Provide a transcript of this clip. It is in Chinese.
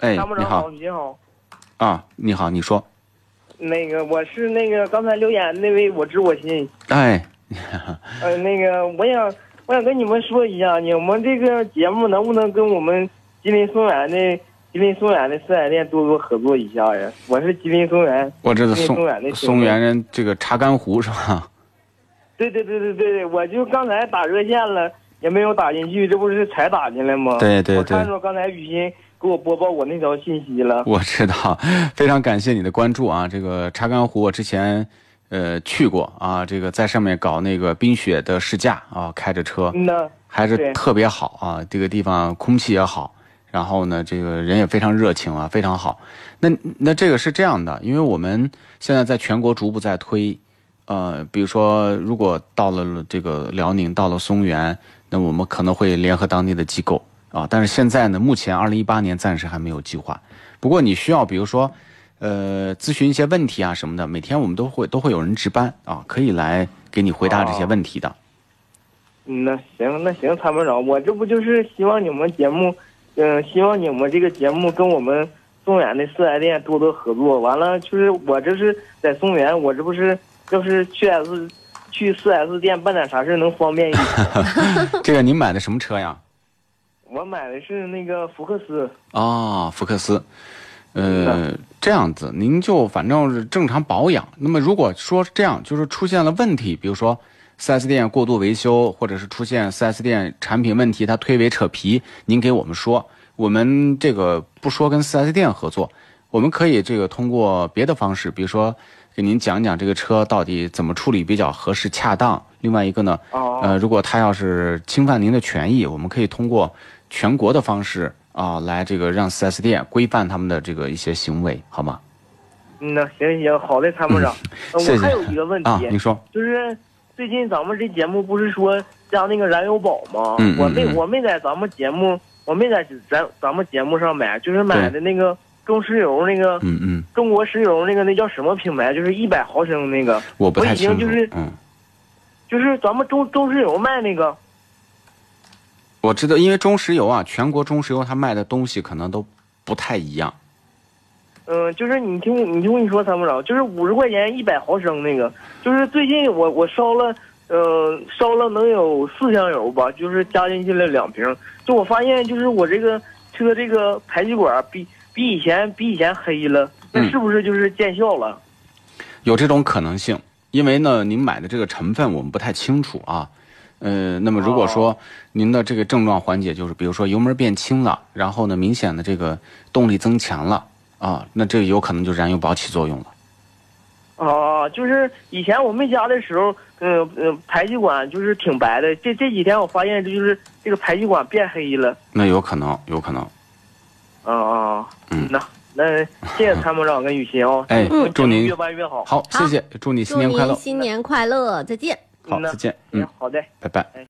哎参谋长你好你好。啊，你好，你说，那个我是那个刚才留言那位我知我心，哎，呃，那个我想我想跟你们说一下，你们这个节目能不能跟我们吉林松原的吉林松原的四 S 店多多合作一下呀？我是吉林松原，我这是松松原的松原人这个查干湖是吧？对对对对对对，我就刚才打热线了，也没有打进去，这不是才打进来吗？对对对我看着刚才雨欣给我播报我那条信息了。我知道，非常感谢你的关注啊！这个查干湖我之前呃去过啊，这个在上面搞那个冰雪的试驾啊，开着车还是特别好啊，这个地方空气也好，然后呢，这个人也非常热情啊，非常好。那那这个是这样的，因为我们现在在全国逐步在推，呃，比如说如果到了这个辽宁，到了松原，那我们可能会联合当地的机构啊。但是现在呢，目前二零一八年暂时还没有计划。不过你需要，比如说，呃，咨询一些问题啊什么的，每天我们都会都会有人值班啊，可以来给你回答这些问题的。嗯，那行，那行，参谋长，我这不就是希望你们节目，嗯、希望你们这个节目跟我们松原的四 S 店多多合作。完了，就是我这是在松原，我这不是要是去 S 去四 S 店办点啥事能方便一点。这个您买的什么车呀？我买的是那个福克斯，哦，福克斯，呃，这样子，您就反正是正常保养。那么如果说这样，就是出现了问题，比如说 4S 店过度维修，或者是出现 4S 店产品问题，它推诿扯皮，您给我们说，我们这个不说跟 4S 店合作，我们可以这个通过别的方式，比如说给您讲讲这个车到底怎么处理比较合适恰当。另外一个呢，哦呃，如果他要是侵犯您的权益，我们可以通过全国的方式啊，来这个让 4S 店规范他们的这个一些行为，好吗？嗯，那行行，好嘞，参谋长。呃谢谢我还有一个问题，啊，你说，就是最近咱们这节目不是说加那个燃油宝吗？嗯嗯我没嗯我没在咱们节目，我没在咱咱们节目上买，就是买的那个中石油那个、嗯嗯，中国石油那个那叫什么品牌？就是一百毫升那个，我不太清楚，就是嗯，就是咱们中中石油卖那个。我知道，因为中石油啊，全国中石油它卖的东西可能都不太一样。嗯，就是你听你听我跟你说，参谋长，就是五十块钱一百毫升那个，就是最近我我烧了，呃，烧了能有四箱油吧，就是加进去了两瓶，就我发现就是我这个车这个排气管比比以前比以前黑了，那嗯是不是就是见效了？有这种可能性，因为呢，您买的这个成分我们不太清楚啊。呃，那么如果说您的这个症状缓解就是，比如说油门变轻了，然后呢，明显的这个动力增强了啊，那这有可能就燃油宝起作用了。哦，就是以前我没加的时候，嗯、嗯、排气管就是挺白的，这这几天我发现这就是这个排气管变黑了。那有可能，有可能。啊啊，嗯那那谢谢参谋长跟雨欣哦，哎嗯祝您越办越好。好，谢谢，祝你新年快乐您。新年快乐，再见。好，再见，嗯，，好的。拜拜。哎